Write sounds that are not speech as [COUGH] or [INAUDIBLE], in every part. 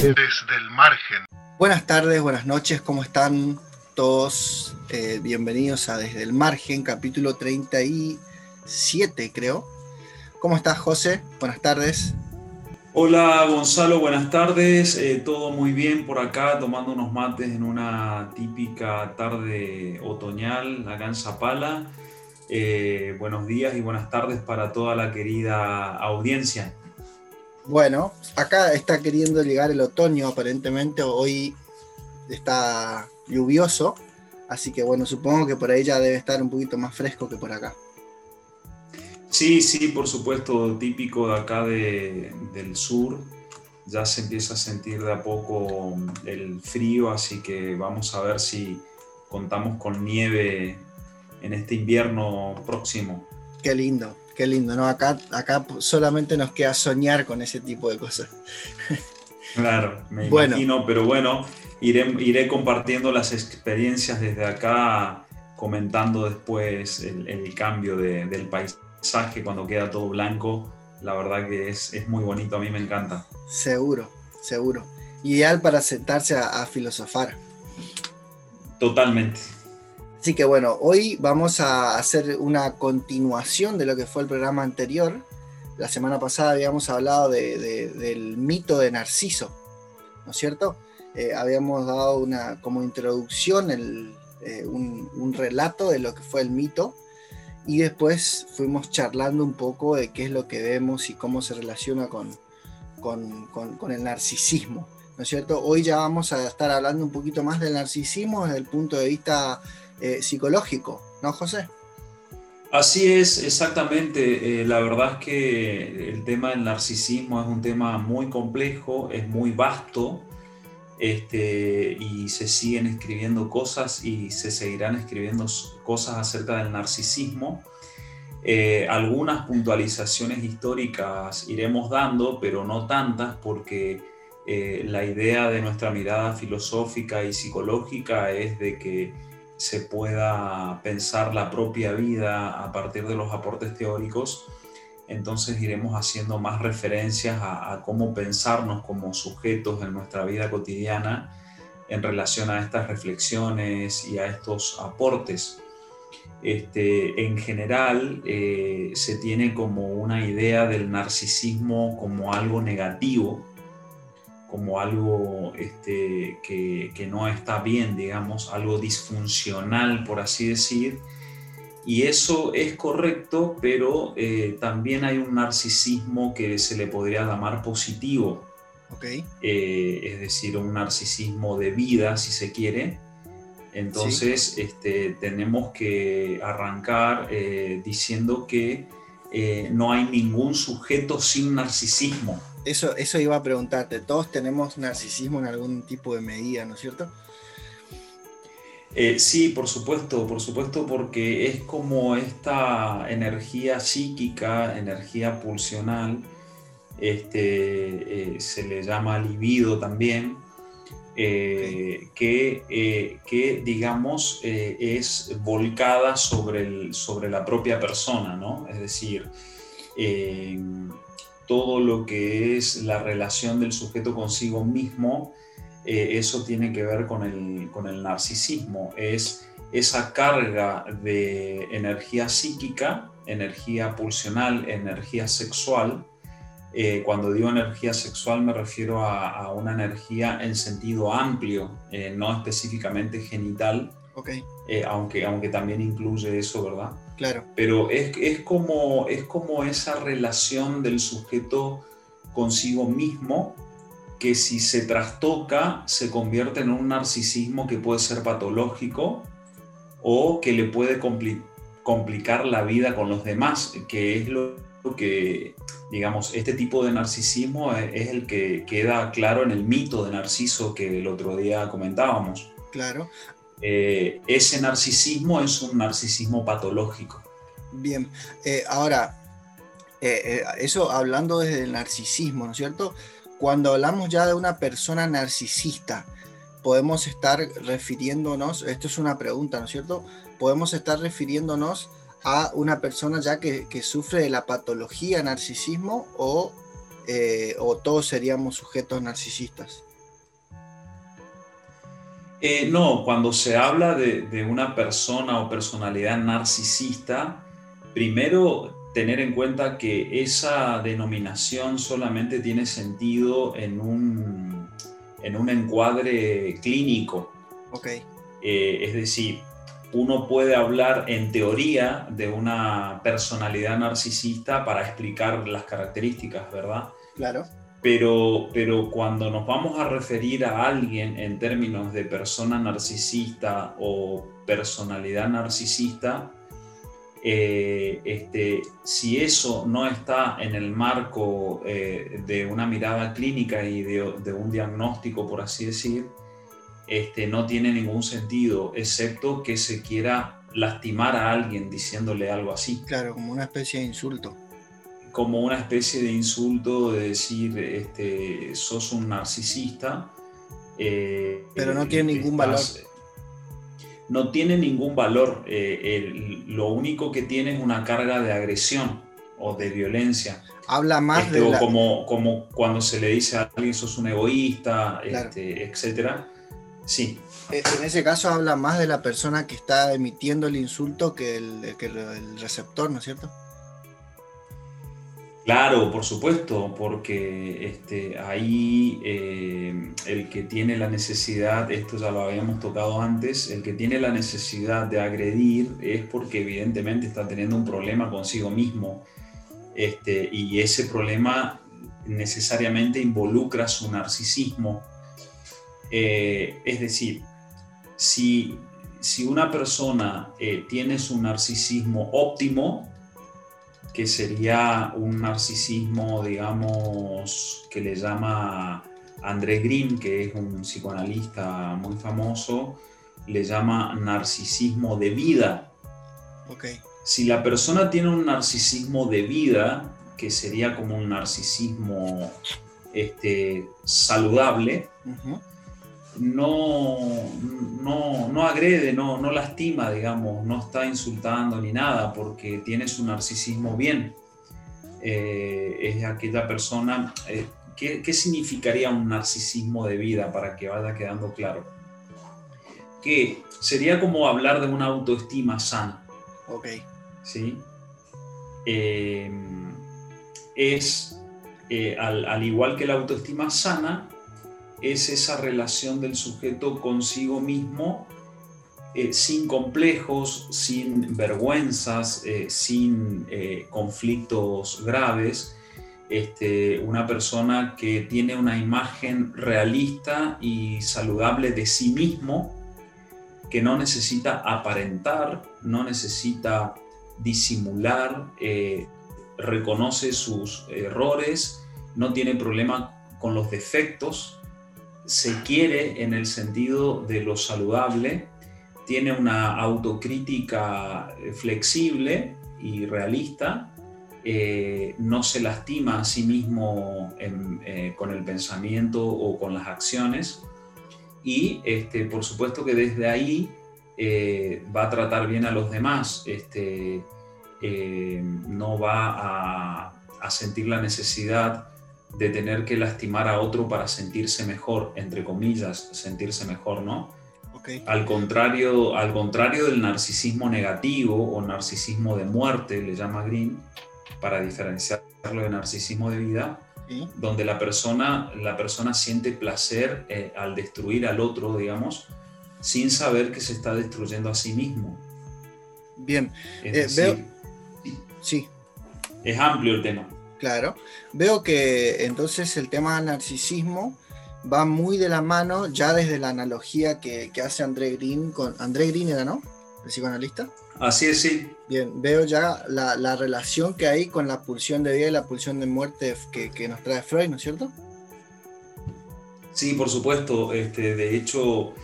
Desde el margen. Buenas tardes, buenas noches, ¿cómo están todos? Eh, bienvenidos a Desde el margen, capítulo 37, creo. ¿Cómo estás, José? Buenas tardes. Hola Gonzalo, buenas tardes. Eh, todo muy bien por acá, tomando unos mates en una típica tarde otoñal acá en Zapala. Eh, buenos días y buenas tardes para toda la querida audiencia. Bueno, acá está queriendo llegar el otoño, aparentemente hoy está lluvioso, así que bueno, supongo que por ahí ya debe estar un poquito más fresco que por acá. Sí, sí, por supuesto, típico de acá del sur. Ya se empieza a sentir de a poco el frío, así que vamos a ver si contamos con nieve en este invierno próximo. Qué lindo, qué lindo, ¿no? Acá, acá solamente nos queda soñar con ese tipo de cosas. Claro, me imagino, pero bueno, iré, iré compartiendo las experiencias desde acá, comentando después el, cambio del paisaje cuando queda todo blanco. La verdad que es, es, muy bonito, a mí me encanta. Seguro, seguro. Ideal para sentarse a filosofar. Totalmente. Así que bueno, hoy vamos a hacer una continuación de lo que fue el programa anterior. La semana pasada habíamos hablado del mito de Narciso, ¿no es cierto? Eh, habíamos dado una como introducción, eh, un, relato de lo que fue el mito y después fuimos charlando un poco de qué es lo que vemos y cómo se relaciona con, con el narcisismo, ¿no es cierto? Hoy ya vamos a estar hablando un poquito más del narcisismo desde el punto de vista eh, psicológico, ¿no, José? Así es, exactamente. Eh, la verdad es que el tema del narcisismo es un tema muy complejo, es muy vasto, este, y se siguen escribiendo cosas y se seguirán escribiendo cosas acerca del narcisismo. Eh, algunas puntualizaciones históricas iremos dando, pero no tantas porque la idea de nuestra mirada filosófica y psicológica es de que se pueda pensar la propia vida a partir de los aportes teóricos, entonces iremos haciendo más referencias a, cómo pensarnos como sujetos en nuestra vida cotidiana en relación a estas reflexiones y a estos aportes. Este, en general eh, se tiene como una idea del narcisismo como algo negativo, como algo este, que, no está bien, digamos, algo disfuncional, por así decir. Y eso es correcto, pero eh, también hay un narcisismo que se le podría llamar positivo. Okay. Eh, es decir, un narcisismo de vida, si se quiere. Entonces, este, tenemos que arrancar eh, diciendo que no hay ningún sujeto sin narcisismo eso, eso iba a preguntarte. Todos tenemos narcisismo en algún tipo de medida, ¿no es cierto? Eh, sí, por supuesto, por supuesto, porque es como esta energía psíquica, energía pulsional, este, eh, se le llama libido también, eh, que, que, digamos, es volcada sobre, el, sobre la propia persona, ¿no? Es decir, todo lo que es la relación del sujeto consigo mismo, eh, eso tiene que ver con el, con el narcisismo. Es esa carga de energía psíquica, energía pulsional, energía sexual. Eh, cuando digo energía sexual me refiero a, una energía en sentido amplio, eh, no específicamente genital, okay. aunque, aunque también incluye eso, ¿verdad? Claro. Pero es, como, es como esa relación del sujeto consigo mismo que si se trastoca se convierte en un narcisismo que puede ser patológico o que le puede complicar la vida con los demás, que es lo que, digamos, este tipo de narcisismo es el que queda claro en el mito de Narciso que el otro día comentábamos. Claro. Eh, ese narcisismo es un narcisismo patológico. Bien, eh, ahora, eh, eso hablando desde el narcisismo, ¿no es cierto? Cuando hablamos ya de una persona narcisista, podemos estar refiriéndonos, esto es una pregunta, ¿no es cierto? Podemos estar refiriéndonos a una persona ya que, sufre de la patología narcisismo o, eh, o todos seríamos sujetos narcisistas. Eh, no, cuando se habla de, una persona o personalidad narcisista, primero tener en cuenta que esa denominación solamente tiene sentido en un, en un encuadre clínico. Okay. Eh, es decir, uno puede hablar en teoría de una personalidad narcisista para explicar las características, ¿verdad? Claro. Pero, pero cuando nos vamos a referir a alguien en términos de persona narcisista o personalidad narcisista, eh, este, si eso no está en el marco eh, de una mirada clínica y de, de, un diagnóstico, por así decir, este, no tiene ningún sentido, excepto que se quiera lastimar a alguien diciéndole algo así. Claro, como una especie de insulto como una especie de insulto de decir, este, sos un narcisista. Eh, Pero no tiene ningún valor. No tiene ningún valor. Eh, lo único que tiene es una carga de agresión o de violencia. Habla más este, de. como, como cuando se le dice a alguien sos un egoísta, este, etcétera. Sí. Eh, en ese caso habla más de la persona que está emitiendo el insulto que el, que el receptor, ¿no es cierto? Claro, por supuesto, porque este, ahí eh, el que tiene la necesidad, esto ya lo habíamos tocado antes, el que tiene la necesidad de agredir es porque evidentemente está teniendo un problema consigo mismo este, y ese problema necesariamente involucra su narcisismo. Eh, es decir, si, si una persona eh, tiene su narcisismo óptimo, que sería un narcisismo, digamos, que le llama André Green, que es un psicoanalista muy famoso, le llama narcisismo de vida. Okay. Si la persona tiene un narcisismo de vida, que sería como un narcisismo este, saludable, no, no, no agrede, no, no lastima, digamos, no está insultando ni nada porque tiene su narcisismo bien. Eh, es aquella persona, eh, ¿qué, significaría un narcisismo de vida para que vaya quedando claro? Que sería como hablar de una autoestima sana. Ok. ¿Sí? Eh, es, al, al igual que la autoestima sana, es esa relación del sujeto consigo mismo eh, sin complejos, sin vergüenzas, eh, sin eh, conflictos graves. Este, una persona que tiene una imagen realista y saludable de sí mismo, que no necesita aparentar, no necesita disimular, reconoce sus errores, no tiene problema con los defectos, se quiere en el sentido de lo saludable, tiene una autocrítica eh, flexible y realista, eh, no se lastima a sí mismo eh, con el pensamiento o con las acciones y este, por supuesto que desde ahí va a tratar bien a los demás, este, no va a, a sentir la necesidad de tener que lastimar a otro para sentirse mejor, entre comillas, sentirse mejor, ¿no? Al, contrario, al contrario del narcisismo negativo o narcisismo de muerte, le llama Green, para diferenciarlo de narcisismo de vida, donde la persona, la persona siente placer eh, al destruir al otro, digamos, sin saber que se está destruyendo a sí mismo. Bien, eh, veo... Sí. Es amplio el tema. Claro. Veo que entonces el tema del narcisismo va muy de la mano ya desde la analogía que, hace André Green con. André Green era, ¿no? El psicoanalista. Así es, sí. Bien, veo ya la, relación que hay con la pulsión de vida y la pulsión de muerte que, nos trae Freud, ¿no es cierto? Sí, por supuesto. Este, de hecho,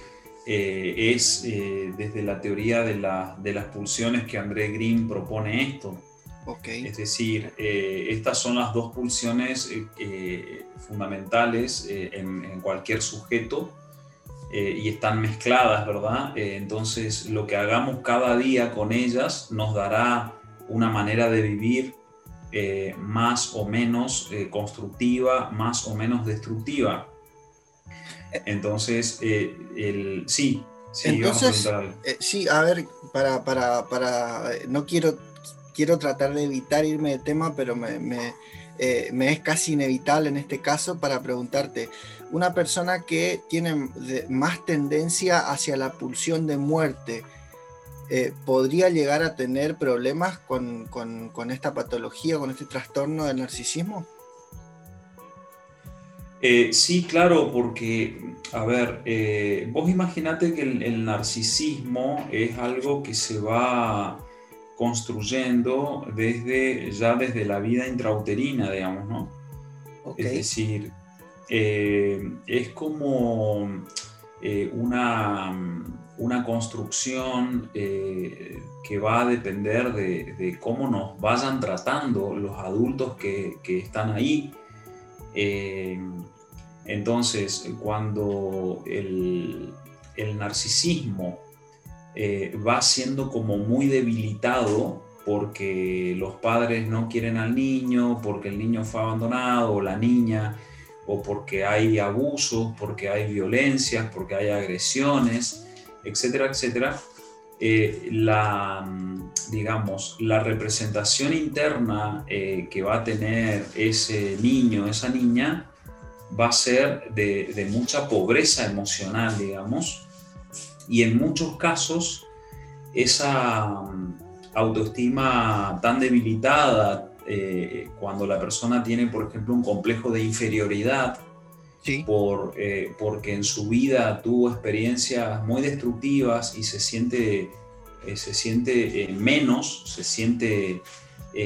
eh, es eh, desde la teoría de, de las pulsiones que André Green propone esto. Es decir, eh, estas son las dos pulsiones eh, eh, fundamentales en, cualquier sujeto. y están mezcladas, ¿verdad? Entonces lo que hagamos cada día con ellas nos dará una manera de vivir más o menos constructiva, más o menos destructiva. Entonces, el, sí, sí, Entonces, sí, a ver, para, para, para, no quiero, quiero tratar de evitar irme de tema, pero me, me, es casi inevitable en este caso para preguntarte, una persona que tiene más tendencia hacia la pulsión de muerte, eh, ¿podría llegar a tener problemas con, esta patología, con este trastorno del narcisismo? Eh, sí, claro, porque, a ver, eh, vos imaginate que el, narcisismo es algo que se va construyendo desde ya desde la vida intrauterina, digamos, ¿no? Es decir, eh, es como eh, una, una, construcción eh, que va a depender de, cómo nos vayan tratando los adultos que, están ahí. entonces, cuando el, el narcisismo va siendo como muy debilitado, porque los padres no quieren al niño, porque el niño fue abandonado o la niña o porque hay abusos, porque hay violencias, porque hay agresiones, etcétera, etcétera, eh, la, digamos, la representación interna eh, que va a tener ese niño, esa niña, va a ser de, mucha pobreza emocional, digamos, y en muchos casos esa mm, autoestima tan debilitada, eh, cuando la persona tiene, por ejemplo, un complejo de inferioridad, por, eh, porque en su vida tuvo experiencias muy destructivas y se siente, eh, se siente menos, se siente,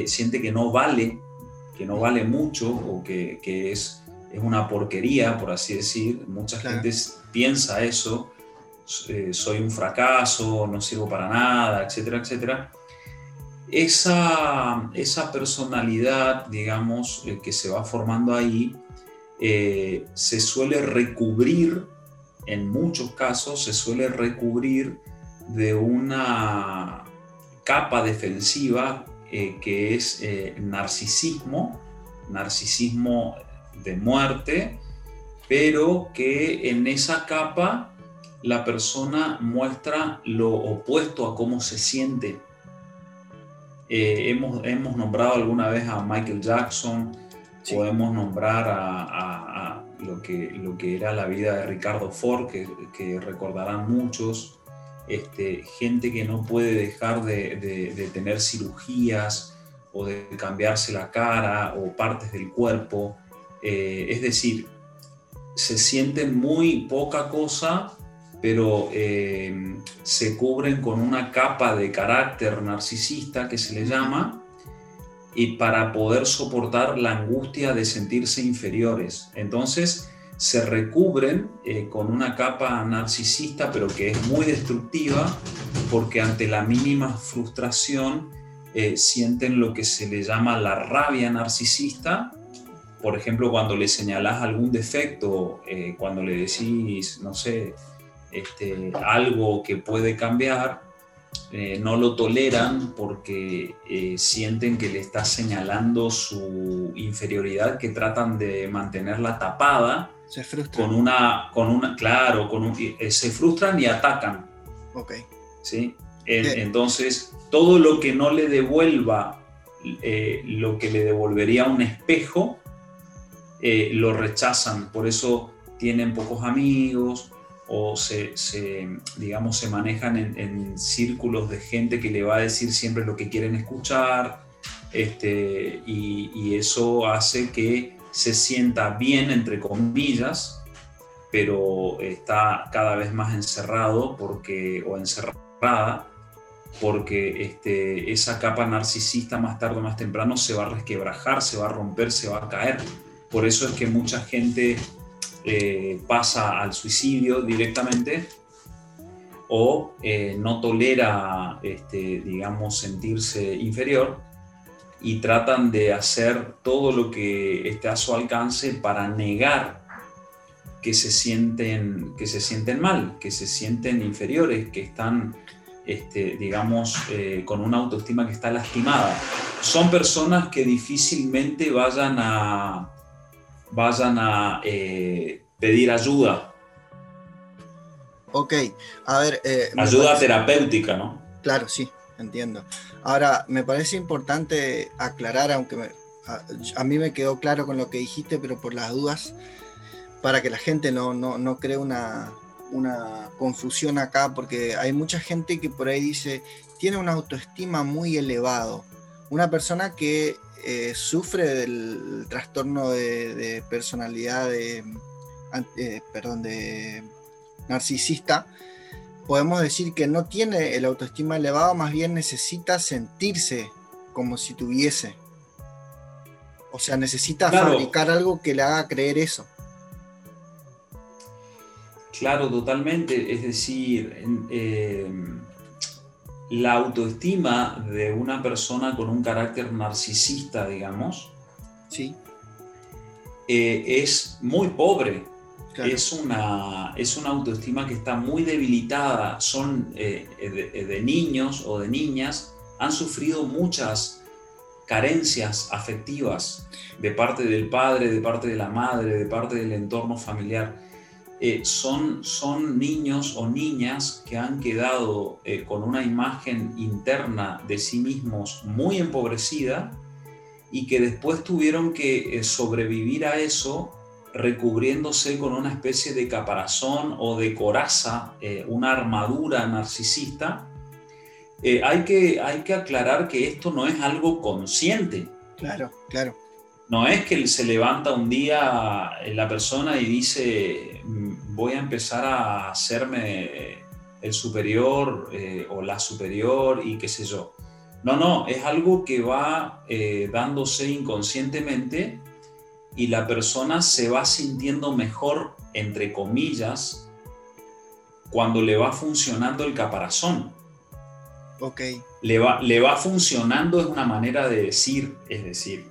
siente que no vale, que no vale mucho o que, que es, es, una porquería, por así decir. Mucha gente piensa eso, soy un fracaso, no sirvo para nada, etcétera, etcétera. Esa, esa personalidad, digamos, eh, que se va formando ahí, eh, se suele recubrir, en muchos casos, se suele recubrir de una capa defensiva eh, que es narcisismo, narcisismo de muerte, pero que en esa capa la persona muestra lo opuesto a cómo se siente. Eh, hemos, hemos, nombrado alguna vez a Michael Jackson, podemos nombrar a, lo, que, lo que era la vida de Ricardo Ford, que, que recordarán muchos, este, gente que no puede dejar de, de, tener cirugías o de cambiarse la cara o partes del cuerpo. Eh, es decir, se sienten muy poca cosa pero eh, se cubren con una capa de carácter narcisista que se le llama, y para poder soportar la angustia de sentirse inferiores. Entonces se recubren eh, con una capa narcisista, pero que es muy destructiva, porque ante la mínima frustración eh, sienten lo que se le llama la rabia narcisista. Por ejemplo, cuando le señalás algún defecto, cuando le decís, no sé, este, algo que puede cambiar, eh, no lo toleran porque eh, sienten que le está señalando su inferioridad, que tratan de mantenerla tapada. Se frustran. Con una, con una, claro, con eh, se frustran y atacan. Ok. ¿sí? entonces, todo lo que no le devuelva lo que le devolvería un espejo, lo rechazan. Por eso tienen pocos amigos, o se, digamos, se manejan en, círculos de gente que le va a decir siempre lo que quieren escuchar, este, y, eso hace que se sienta bien, entre comillas, pero está cada vez más encerrado porque, o encerrada, porque este, esa capa narcisista más tarde o más temprano se va a resquebrajar, se va a romper, se va a caer. Por eso es que mucha gente eh, pasa al suicidio directamente o eh, no tolera, este, digamos, sentirse inferior y tratan de hacer todo lo que esté a su alcance para negar que se sienten, que se sienten mal, que se sienten inferiores, que están, este, digamos, eh, con una autoestima que está lastimada. Son personas que difícilmente vayan a, vayan a eh, pedir ayuda. Ok, a ver. Eh, ayuda terapéutica, ¿no? Claro, sí, entiendo. Ahora, me parece importante aclarar, aunque a, mí me quedó claro con lo que dijiste, pero por las dudas, para que la gente no, no, cree una, una confusión acá, porque hay mucha gente que por ahí dice, tiene una autoestima muy elevado. Una persona que eh, sufre del trastorno de, personalidad de, eh, perdón, de narcisista, podemos decir que no tiene el autoestima elevado, más bien necesita sentirse como si tuviese. O sea, necesita fabricar algo que le haga creer eso. Claro, totalmente. Es decir, eh, la autoestima de una persona con un carácter narcisista, digamos, sí. Eh, es muy pobre. Es, una, es una autoestima que está muy debilitada. Son eh, de, niños o de niñas, han sufrido muchas carencias afectivas de parte del padre, de parte de la madre, de parte del entorno familiar. Eh, son, son niños o niñas que han quedado eh, con una imagen interna de sí mismos muy empobrecida y que después tuvieron que eh, sobrevivir a eso recubriéndose con una especie de caparazón o de coraza, una armadura narcisista. hay, que, hay que aclarar que esto no es algo consciente. Claro, claro. No es que se levanta un día la persona y dice, voy a empezar a hacerme el superior eh, o la superior y qué sé yo. No, no, es algo que va eh, dándose inconscientemente y la persona se va sintiendo mejor, entre comillas, cuando le va funcionando el caparazón. Ok. Le va, le va funcionando es una manera de decir, es decir,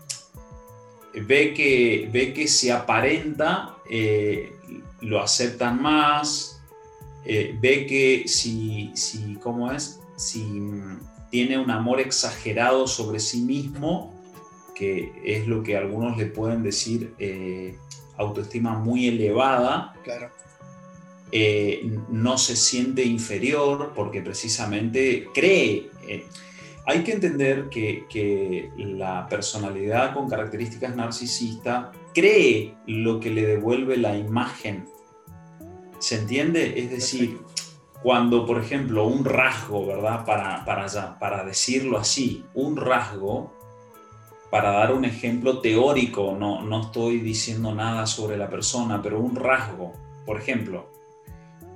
ve que, ve que se aparenta, eh, lo aceptan más, eh, ve que si, si, ¿cómo es? Si tiene un amor exagerado sobre sí mismo, que es lo que algunos le pueden decir eh, autoestima muy elevada, claro. no se siente inferior porque precisamente cree hay que entender que, la personalidad con características narcisistas cree lo que le devuelve la imagen. ¿Se entiende? Es decir, cuando, por ejemplo, un rasgo, ¿verdad? Para, para, para decirlo así, un rasgo, para dar un ejemplo teórico, no, no estoy diciendo nada sobre la persona, pero un rasgo, por ejemplo,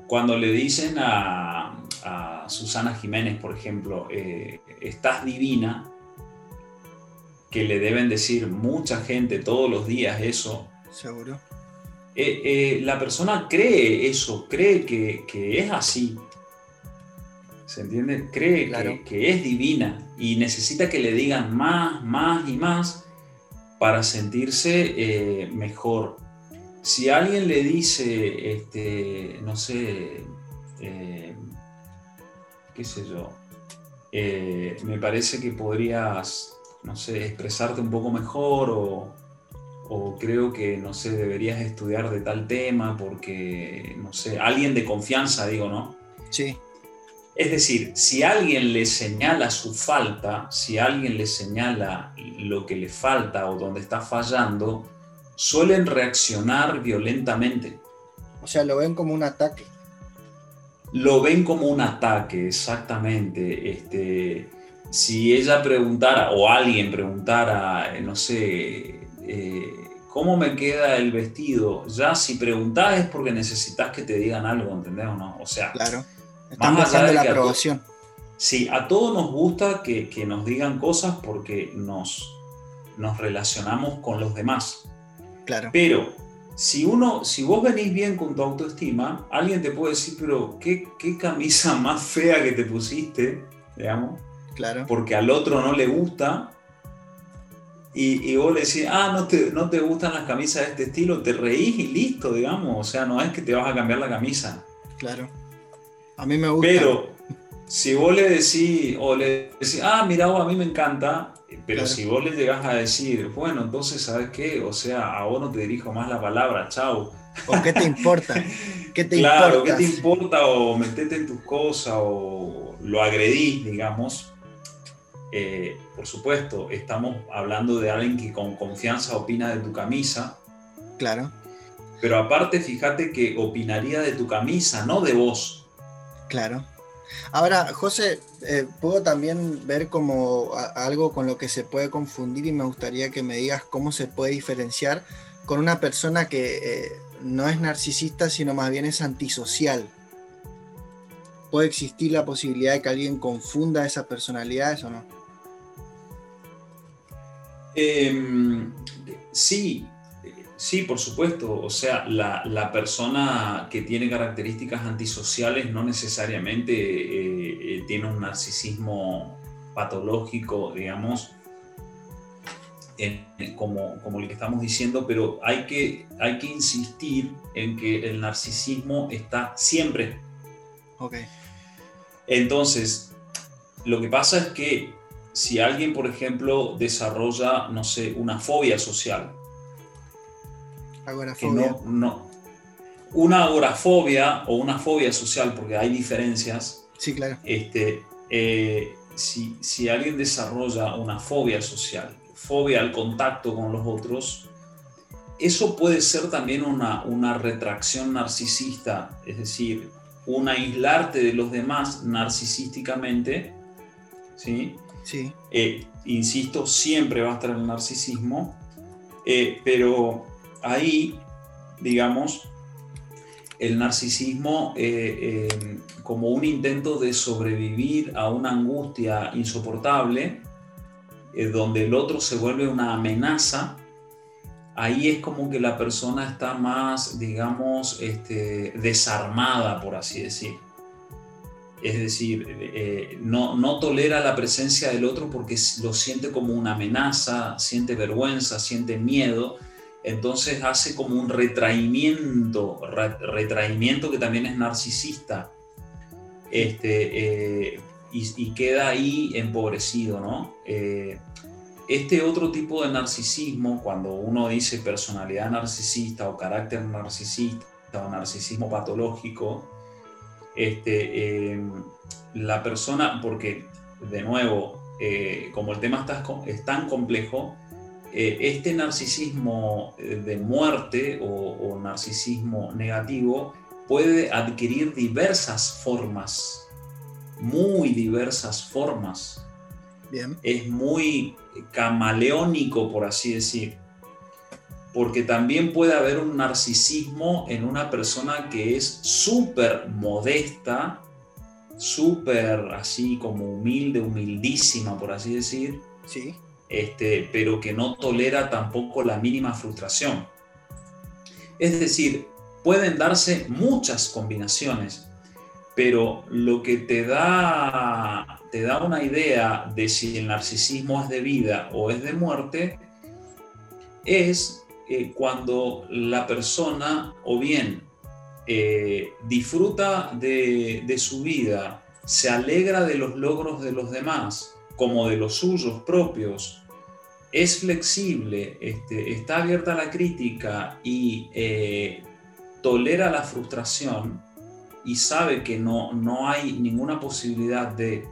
cuando le dicen a, a Susana Jiménez, por ejemplo, eh, estás divina, que le deben decir mucha gente todos los días eso. Seguro. Eh, eh, la persona cree eso, cree que, es así. ¿Se entiende? Cree que, que, es divina y necesita que le digan más, más y más para sentirse mejor. Si alguien le dice, este, no sé, qué sé yo, eh, me parece que podrías, no sé, expresarte un poco mejor o, creo que, no sé, deberías estudiar de tal tema porque, no sé, alguien de confianza, digo, ¿no? Sí. Es decir, si alguien le señala su falta, si alguien le señala lo que le falta o donde está fallando, suelen reaccionar violentamente. O sea, lo ven como un ataque lo ven como un ataque, exactamente. Este, si ella preguntara o alguien preguntara, eh, no sé, eh, ¿cómo me queda el vestido? Ya si preguntás es porque necesitas que te digan algo, ¿entendés o no? O sea, claro. Están buscando la aprobación. sí, a todos nos gusta que, que, nos digan cosas porque nos, nos relacionamos con los demás. Claro. Pero si uno, si vos venís bien con tu autoestima, alguien te puede decir, pero qué, camisa [LAUGHS] más fea que te pusiste, digamos. Claro. Porque al otro no le gusta. y, vos le decís, ah, no te, no te gustan las camisas de este estilo, te reís y listo, digamos. O sea, no es que te vas a cambiar la camisa. Claro. A mí me gusta. Pero si vos le decís, o le decís, ah, mira, a mí me encanta, pero si vos le llegás a decir, bueno, entonces, ¿sabes qué? O sea, a vos no te dirijo más la palabra, chau. ¿O qué te importa? [LAUGHS] ¿Qué te claro, ¿qué te importa? O metete en tus cosas, o lo agredís, digamos. Eh, por supuesto, estamos hablando de alguien que con confianza opina de tu camisa. Claro. Pero aparte, fíjate que opinaría de tu camisa, no de vos. Claro. Ahora, José, eh, puedo también ver como algo con lo que se puede confundir y me gustaría que me digas cómo se puede diferenciar con una persona que eh, no es narcisista, sino más bien es antisocial. ¿Puede existir la posibilidad de que alguien confunda esas personalidades o no? Em, sí, sí, por supuesto. O sea, la, persona que tiene características antisociales no necesariamente eh, eh, tiene un narcisismo patológico, digamos, como, como el que estamos diciendo, pero hay que, hay que insistir en que el narcisismo está siempre. Ok. Entonces, lo que pasa es que si alguien, por ejemplo, desarrolla, no sé, una fobia social. Agorafobia. No, no, una agorafobia o una fobia social, porque hay diferencias. Sí, claro. Este, eh, si, si, alguien desarrolla una fobia social, fobia al contacto con los otros, eso puede ser también una, una retracción narcisista, es decir, un aislarte de los demás narcisísticamente, ¿sí? Sí. Eh, insisto, siempre va a estar el narcisismo, eh, pero ahí, digamos, el narcisismo eh, como un intento de sobrevivir a una angustia insoportable, donde el otro se vuelve una amenaza, ahí es como que la persona está más, digamos, este, desarmada, por así decir es decir, eh, no, no, tolera la presencia del otro porque lo siente como una amenaza, siente vergüenza, siente miedo, entonces hace como un retraimiento, retraimiento que también es narcisista, este, eh, y, queda ahí empobrecido, ¿no? Eh, este otro tipo de narcisismo, cuando uno dice personalidad narcisista o carácter narcisista o narcisismo patológico, este, em, la persona, porque de nuevo, eh, como el tema está, es tan complejo, eh, este narcisismo eh, de muerte o, narcisismo negativo puede adquirir diversas formas, muy diversas formas. Bien. Es muy camaleónico, por así decir porque también puede haber un narcisismo en una persona que es súper modesta, súper así como humilde, humildísima, por así decir, sí. este, pero que no tolera tampoco la mínima frustración. Es decir, pueden darse muchas combinaciones, pero lo que te da, te da una idea de si el narcisismo es de vida o es de muerte es eh, cuando la persona o bien eh, disfruta de, su vida, se alegra de los logros de los demás como de los suyos propios, es flexible, este, está abierta a la crítica y eh, tolera la frustración y sabe que no, no hay ninguna posibilidad de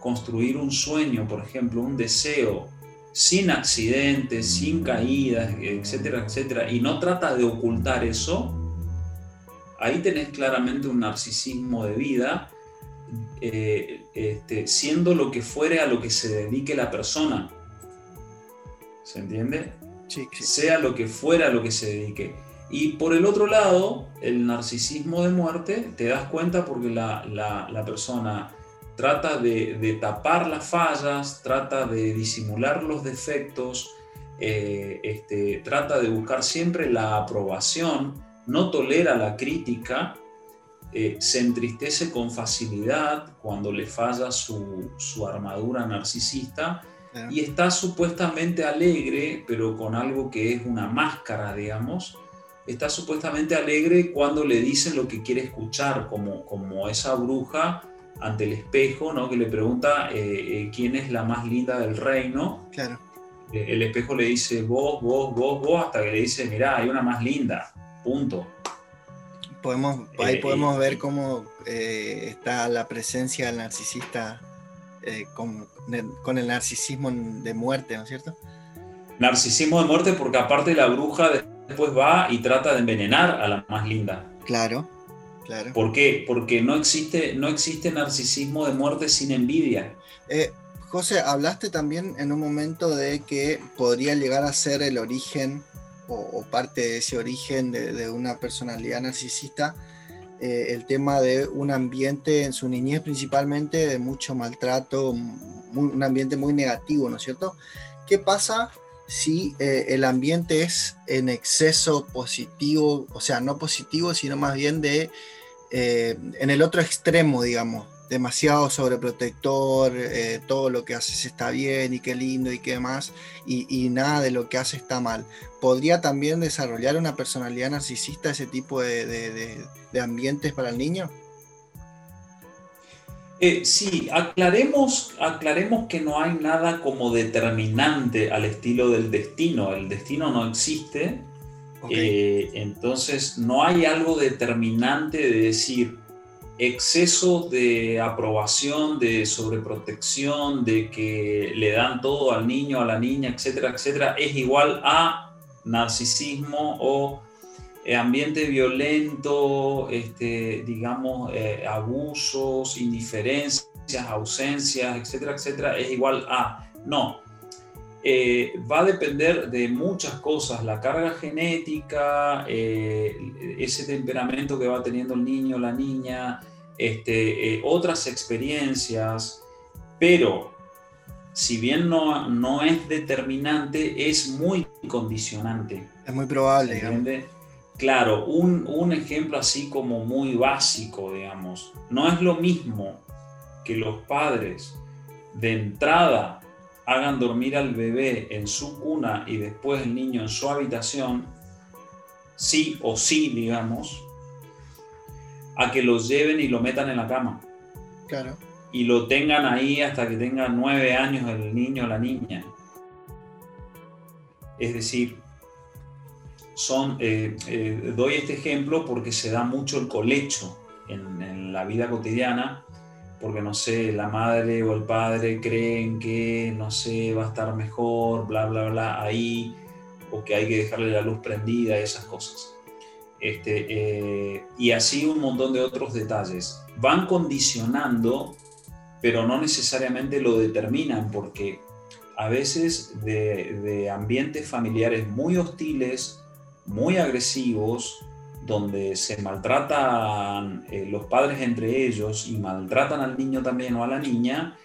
construir un sueño, por ejemplo, un deseo sin accidentes, sin caídas, etcétera, etcétera, y no trata de ocultar eso, ahí tenés claramente un narcisismo de vida, eh, este, siendo lo que fuere a lo que se dedique la persona. ¿Se entiende? Sí, Sea lo que fuera a lo que se dedique. Y por el otro lado, el narcisismo de muerte, te das cuenta porque la, la persona trata de, tapar las fallas, trata de disimular los defectos, eh, este, trata de buscar siempre la aprobación, no tolera la crítica, eh, se entristece con facilidad cuando le falla su, armadura narcisista y está supuestamente alegre, pero con algo que es una máscara, digamos. Está supuestamente alegre cuando le dicen lo que quiere escuchar, como, como esa bruja ante el espejo, ¿no? Que le pregunta eh, eh, quién es la más linda del reino. Claro. Eh, el espejo le dice vos, vos, vos, vos, hasta que le dice, mirá, hay una más linda. Punto. Podemos, ahí podemos ver cómo está la presencia del narcisista con, con, el narcisismo de muerte, ¿no es cierto? Narcisismo de muerte porque aparte la bruja después va y trata de envenenar a la más linda. Claro, claro. ¿Por qué? Porque no existe, no existe narcisismo de muerte sin envidia. Eh, José, hablaste también en un momento de que podría llegar a ser el origen o, parte de ese origen de, una personalidad narcisista, eh, el tema de un ambiente en su niñez principalmente de mucho maltrato, un ambiente muy negativo, ¿no es cierto? ¿Qué pasa si eh, el ambiente es en exceso positivo, o sea, no positivo, sino más bien de eh, en el otro extremo, digamos, demasiado sobreprotector, eh, todo lo que haces está bien y qué lindo y qué más, y, nada de lo que hace está mal. ¿Podría también desarrollar una personalidad narcisista ese tipo de ambientes para el niño? Eh, sí, aclaremos, aclaremos que no hay nada como determinante al estilo del destino. El destino no existe. Eh, entonces no hay algo determinante de decir exceso de aprobación, de sobreprotección, de que le dan todo al niño, a la niña, etcétera, etcétera, es igual a narcisismo o eh, ambiente violento, este, digamos, eh, abusos, indiferencias, ausencias, etcétera, etcétera, es igual a. No. Eh, va a depender de muchas cosas, la carga genética, ese temperamento que va teniendo el niño, la niña, este, otras experiencias, pero si bien no, no es determinante, es muy condicionante. Es muy probable. Claro, un, ejemplo así como muy básico, digamos, no es lo mismo que los padres de entrada hagan dormir al bebé en su cuna y después el niño en su habitación, sí o sí, digamos, a que los lleven y lo metan en la cama. Claro. Y lo tengan ahí hasta que tenga nueve años el niño o la niña. Es decir, son, eh, eh, doy este ejemplo porque se da mucho el colecho en, la vida cotidiana, porque no sé, la madre o el padre creen que, no sé, va a estar mejor, bla, bla, bla, ahí, o que hay que dejarle la luz prendida, esas cosas. Este, eh, y así un montón de otros detalles. Van condicionando, pero no necesariamente lo determinan, porque a veces de, de ambientes familiares muy hostiles, muy agresivos, donde se maltratan eh, los padres entre ellos y maltratan al niño también o a la niña,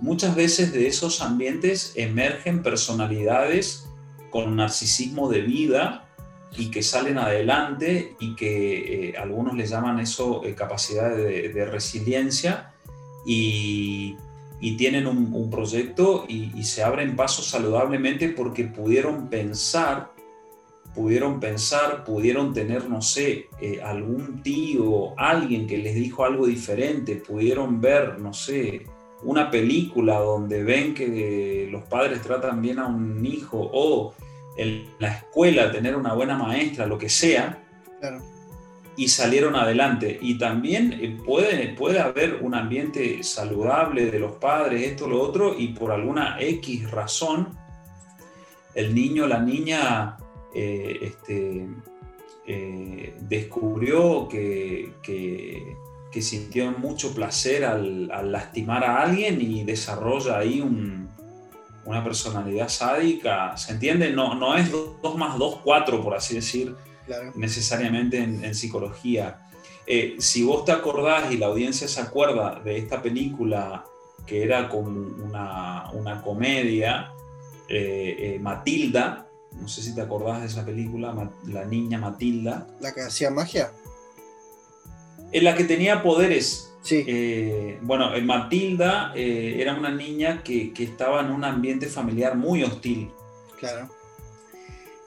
muchas veces de esos ambientes emergen personalidades con narcisismo de vida y que salen adelante y que eh, algunos le llaman eso eh, capacidad de, resiliencia y, tienen un, proyecto y, se abren pasos saludablemente porque pudieron pensar pudieron pensar, pudieron tener, no sé, eh, algún tío, alguien que les dijo algo diferente, pudieron ver, no sé, una película donde ven que los padres tratan bien a un hijo o en la escuela tener una buena maestra, lo que sea, y salieron adelante. Y también eh, puede, puede haber un ambiente saludable de los padres, esto, lo otro, y por alguna X razón, el niño, la niña eh, este, eh, descubrió que, que, sintió mucho placer al, lastimar a alguien y desarrolla ahí una personalidad sádica. ¿Se entiende? No, no es 2 más 2, 4, por así decir, necesariamente en, psicología. Eh, si vos te acordás y la audiencia se acuerda de esta película que era como una, una comedia, Matilda, no sé si te acordás de esa película, La niña Matilda. ¿La que hacía magia? En la que tenía poderes. Sí. Eh, bueno, Matilda eh, era una niña que, que, estaba en un ambiente familiar muy hostil. Claro.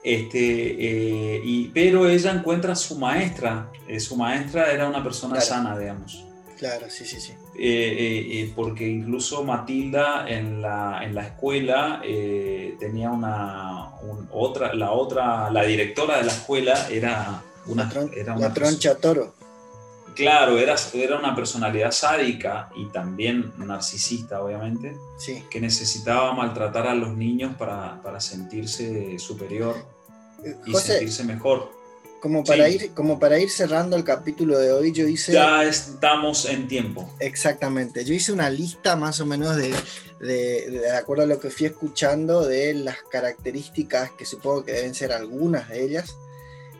Este, eh, y, pero ella encuentra a su maestra. su maestra era una persona sana, digamos. Claro, sí, sí, sí. Porque incluso Matilda en la, en la escuela tenía una, otra, la otra, la directora de la escuela era una, era una troncha toro. Claro, era, era una personalidad sádica y también narcisista, obviamente, sí. que necesitaba maltratar a los niños para, para sentirse superior eh, y sentirse mejor. Como para, ir, como para ir cerrando el capítulo de hoy, yo hice... Ya estamos en tiempo. Exactamente, yo hice una lista más o menos de, de, de acuerdo a lo que fui escuchando, de las características que supongo que deben ser algunas de ellas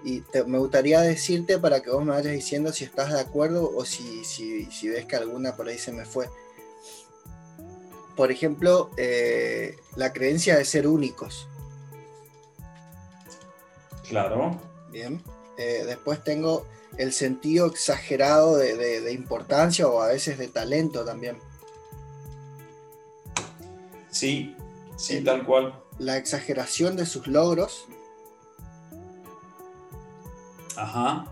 y me gustaría decirte para que vos me vayas diciendo si estás de acuerdo o si, si, ves que alguna por ahí se me fue. Por ejemplo, eh, la creencia de ser únicos. Claro. Bien. Eh, después tengo el sentido exagerado de, importancia o a veces de talento también. Sí, sí, tal cual. La exageración de sus logros. Ajá.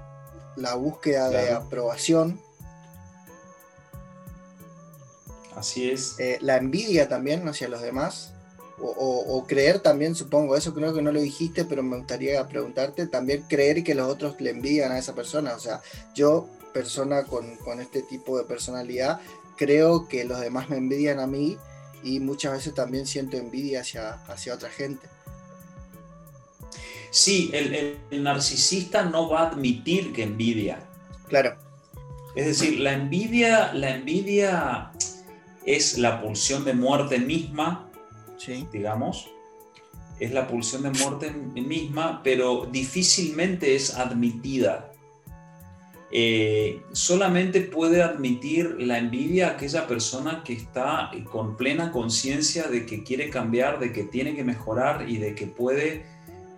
La búsqueda de aprobación. Así es. Eh, la envidia también hacia los demás. O, creer también, supongo, eso creo que no lo dijiste, pero me gustaría preguntarte, también creer que los otros le envidian a esa persona. O sea, yo, persona con, con este tipo de personalidad, creo que los demás me envidian a mí y muchas veces también siento envidia hacia, hacia otra gente. Sí, el, narcisista no va a admitir que envidia. Claro. Es decir, la envidia, la envidia es la pulsión de muerte misma, sí. digamos. Es la pulsión de muerte misma, pero difícilmente es admitida. Eh, solamente puede admitir la envidia aquella persona que está con plena conciencia de que quiere cambiar, de que tiene que mejorar y de que puede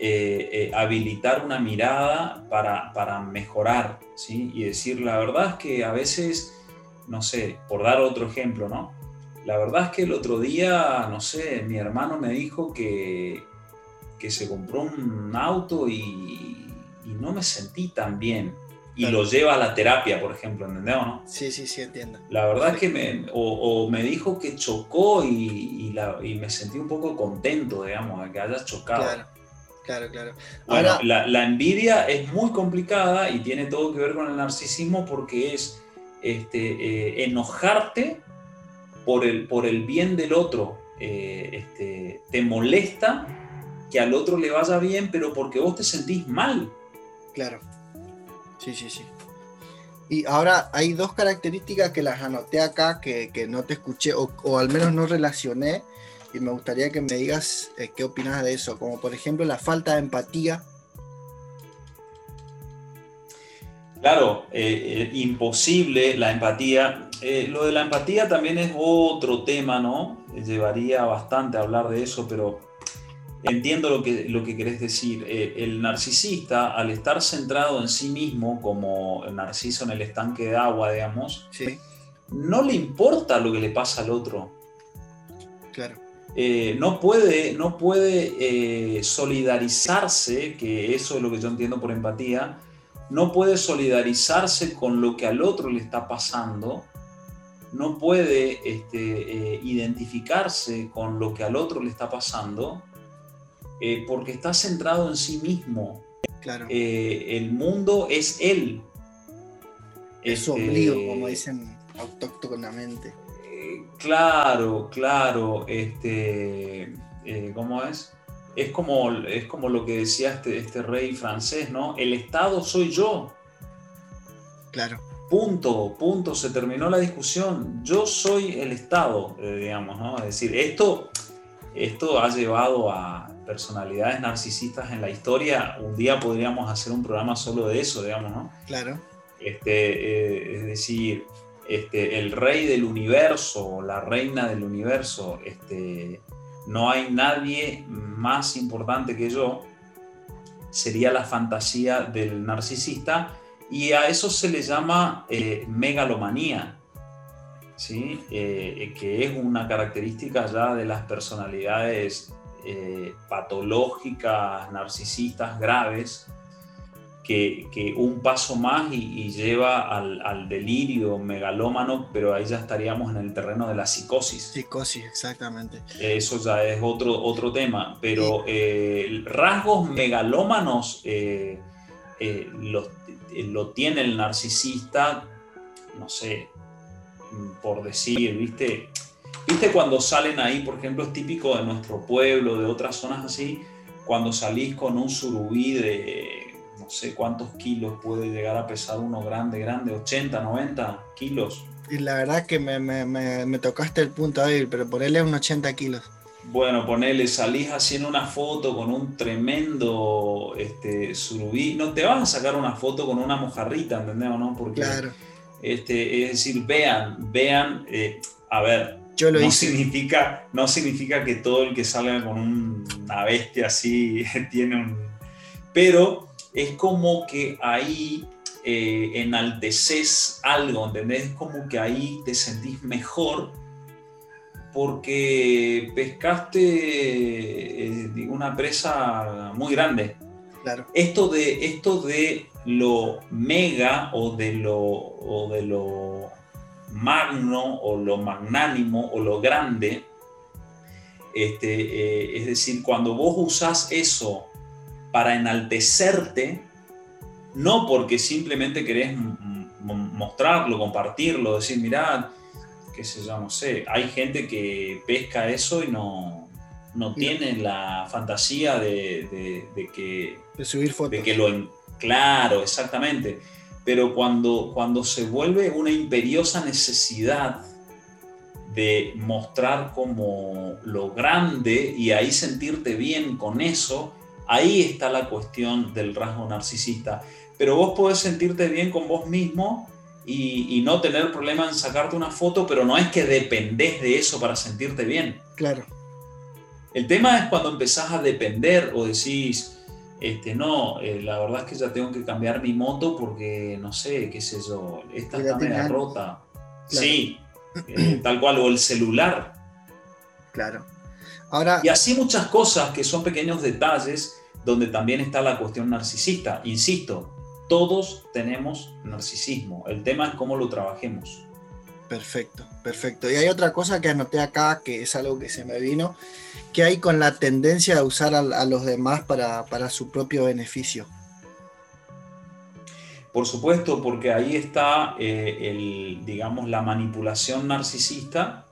eh, eh, habilitar una mirada para, para, mejorar, ¿sí? Y decir, la verdad es que a veces, no sé, por dar otro ejemplo, ¿no? La verdad es que el otro día, no sé, mi hermano me dijo que, que se compró un auto y, no me sentí tan bien. Y lo lleva a la terapia, por ejemplo, ¿entendés no? Sí, sí, sí, entiendo. La verdad es que me, o, me dijo que chocó y, la, y, me sentí un poco contento, digamos, de que haya chocado. Claro. Claro, claro. Bueno, la, envidia es muy complicada y tiene todo que ver con el narcisismo porque es este, eh, enojarte por el, por el bien del otro. Eh, este, te molesta que al otro le vaya bien, pero porque vos te sentís mal. Claro. Sí, sí, sí. Y ahora hay dos características que las anoté acá que, no te escuché o, o, al menos no relacioné y me gustaría que me digas eh, qué opinas de eso, como por ejemplo la falta de empatía. Claro, eh, eh, imposible la empatía. Lo de la empatía también es otro tema, ¿no? Llevaría bastante a hablar de eso, pero entiendo lo que, lo que querés decir. el narcisista, al estar centrado en sí mismo, como el narciso en el estanque de agua, digamos, no le importa lo que le pasa al otro. Claro. Eh, no puede, no puede eh, solidarizarse, que eso es lo que yo entiendo por empatía, no puede solidarizarse con lo que al otro le está pasando, no puede este, eh, identificarse con lo que al otro le está pasando, porque está centrado en sí mismo. Claro. el mundo es él. Es su ombligo, como dicen autóctonamente. Claro, claro, este, eh, ¿cómo es? Es como, es como lo que decía este, este rey francés, ¿no? El Estado soy yo. Claro. Punto, punto, se terminó la discusión. Yo soy el Estado, eh, digamos, ¿no? Es decir, esto, esto ha llevado a personalidades narcisistas en la historia. Un día podríamos hacer un programa solo de eso, digamos, ¿no? Claro. Este, eh, es decir, este, el rey del universo, la reina del universo, este, no hay nadie más importante que yo, sería la fantasía del narcisista Y a eso se le llama eh, megalomanía, ¿sí? Eh, que es una característica ya de las personalidades eh, patológicas, narcisistas graves, que, un paso más y, lleva al, delirio megalómano, pero ahí ya estaríamos en el terreno de la psicosis. Psicosis, exactamente. Eso ya es otro, otro tema, pero eh, rasgos megalómanos eh, eh, lo tiene el narcisista, no sé, por decir, ¿viste? ¿Viste cuando salen ahí, por ejemplo, es típico de nuestro pueblo, de otras zonas así, cuando salís con un surubí de no sé cuántos kilos puede llegar a pesar uno grande, grande, 80, 90 kilos. Y la verdad que me, me, me, tocaste el punto débil, pero ponerle un 80 kilos. Bueno, ponele, salís haciendo una foto con un tremendo este, surubí. No te vas a sacar una foto con una mojarrita, ¿entendés no? Porque, claro. Este, es decir, vean, vean, eh, a ver, Yo lo no, Significa, no significa que todo el que salga con una bestia así [LAUGHS] tiene un... Pero es como que ahí eh, enalteces algo, ¿entendés? Es como que ahí te sentís mejor porque pescaste eh, una presa muy grande. Claro. Esto de, esto de lo mega o de lo, o de lo magno o lo magnánimo o lo grande, este, eh, es decir, cuando vos usás eso para enaltecerte, no porque simplemente querés mostrarlo, compartirlo, decir, mirad, qué sé yo, no sé, hay gente que pesca eso y no, no tiene la fantasía de, que... De subir fotos. De que lo... Claro, exactamente. Pero cuando, cuando se vuelve una imperiosa necesidad de mostrar como lo grande y ahí sentirte bien con eso, Ahí está la cuestión del rasgo narcisista. Pero vos podés sentirte bien con vos mismo y, no tener problema en sacarte una foto, pero no es que dependés de eso para sentirte bien. Claro. El tema es cuando empezás a depender o decís, este, no, eh, la verdad es que ya tengo que cambiar mi moto porque, no sé, qué sé yo, esta está media rota. Sí, eh, tal cual, o el celular. Claro y así muchas cosas que son pequeños detalles donde también está la cuestión narcisista. Insisto, todos tenemos narcisismo. El tema es cómo lo trabajemos. Perfecto, perfecto. Y hay otra cosa que anoté acá, que es algo que se me vino, que hay con la tendencia de usar a, los demás para, su propio beneficio. Por supuesto, porque ahí está eh, el, digamos, la manipulación narcisista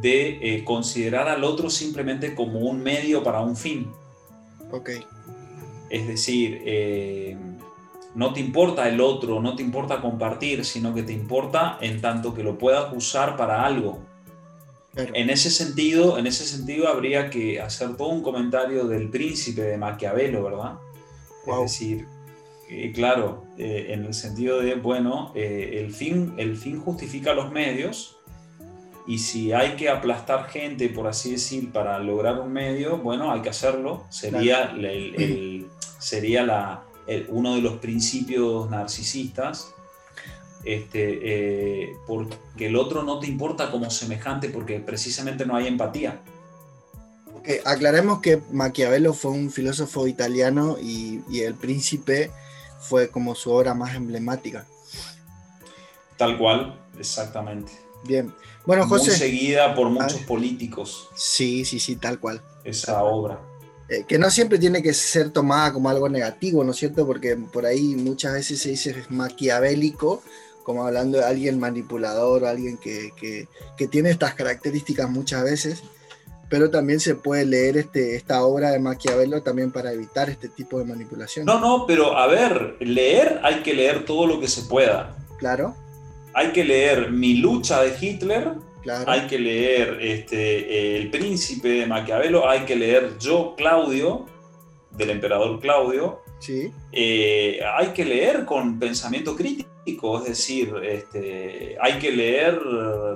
de eh, considerar al otro simplemente como un medio para un fin. Ok. Es decir, eh, no te importa el otro, no te importa compartir, sino que te importa en tanto que lo puedas usar para algo. En ese sentido, en ese sentido habría que hacer todo un comentario del príncipe de Maquiavelo, ¿verdad? Es decir, eh, claro, en el sentido de, bueno, el, fin, el fin justifica los medios, y si hay que aplastar gente, por así decir, para lograr un medio, bueno, hay que hacerlo. Sería, el, sería la, uno de los principios narcisistas. Este, eh, porque el otro no te importa como semejante porque precisamente no hay empatía. aclaremos que Maquiavelo fue un filósofo italiano y, y el príncipe fue como su obra más emblemática. Tal cual, exactamente. Bien. Bueno, José. Muy seguida por muchos políticos. Sí, sí, sí, tal cual. Esa obra. Eh, que no siempre tiene que ser tomada como algo negativo, ¿no es cierto? Porque por ahí muchas veces se dice maquiavélico, como hablando de alguien manipulador o alguien que, tiene estas características muchas veces, pero también se puede leer este, esta obra de Maquiavelo también para evitar este tipo de manipulación. No, no, pero a ver, leer hay que leer todo lo que se pueda. Claro hay que leer Mi lucha de Hitler, hay que leer este, El príncipe de Maquiavelo, hay que leer Yo, Claudio, del emperador Claudio. Sí. Eh, hay que leer con pensamiento crítico, es decir, este, hay que leer,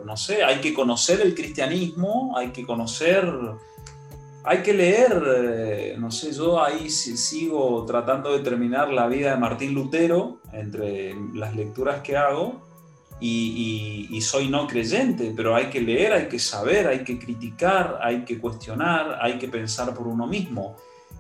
no sé, hay que conocer el cristianismo, hay que conocer hay que leer, eh, no sé, yo ahí sigo tratando de terminar la vida de Martín Lutero, entre las lecturas que hago y, soy no creyente, pero hay que leer, hay que saber, hay que criticar, hay que cuestionar, hay que pensar por uno mismo.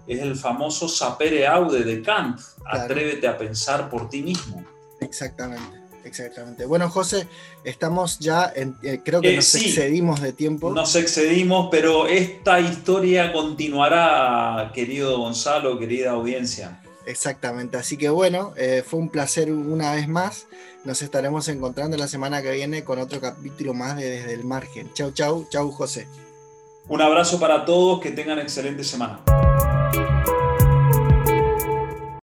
Es el famoso sapere aude de Kant, atrévete a pensar por ti mismo. Exactamente. Exactamente. Bueno, José, estamos ya, en, eh, creo que eh, nos excedimos de tiempo. Nos excedimos, pero esta historia continuará, querido Gonzalo, querida audiencia. Exactamente, así que bueno, eh, fue un placer una vez más. Nos estaremos encontrando la semana que viene con otro capítulo más de Desde el Margen. Chau, chau, chau, José. Un abrazo para todos, que tengan excelente semana.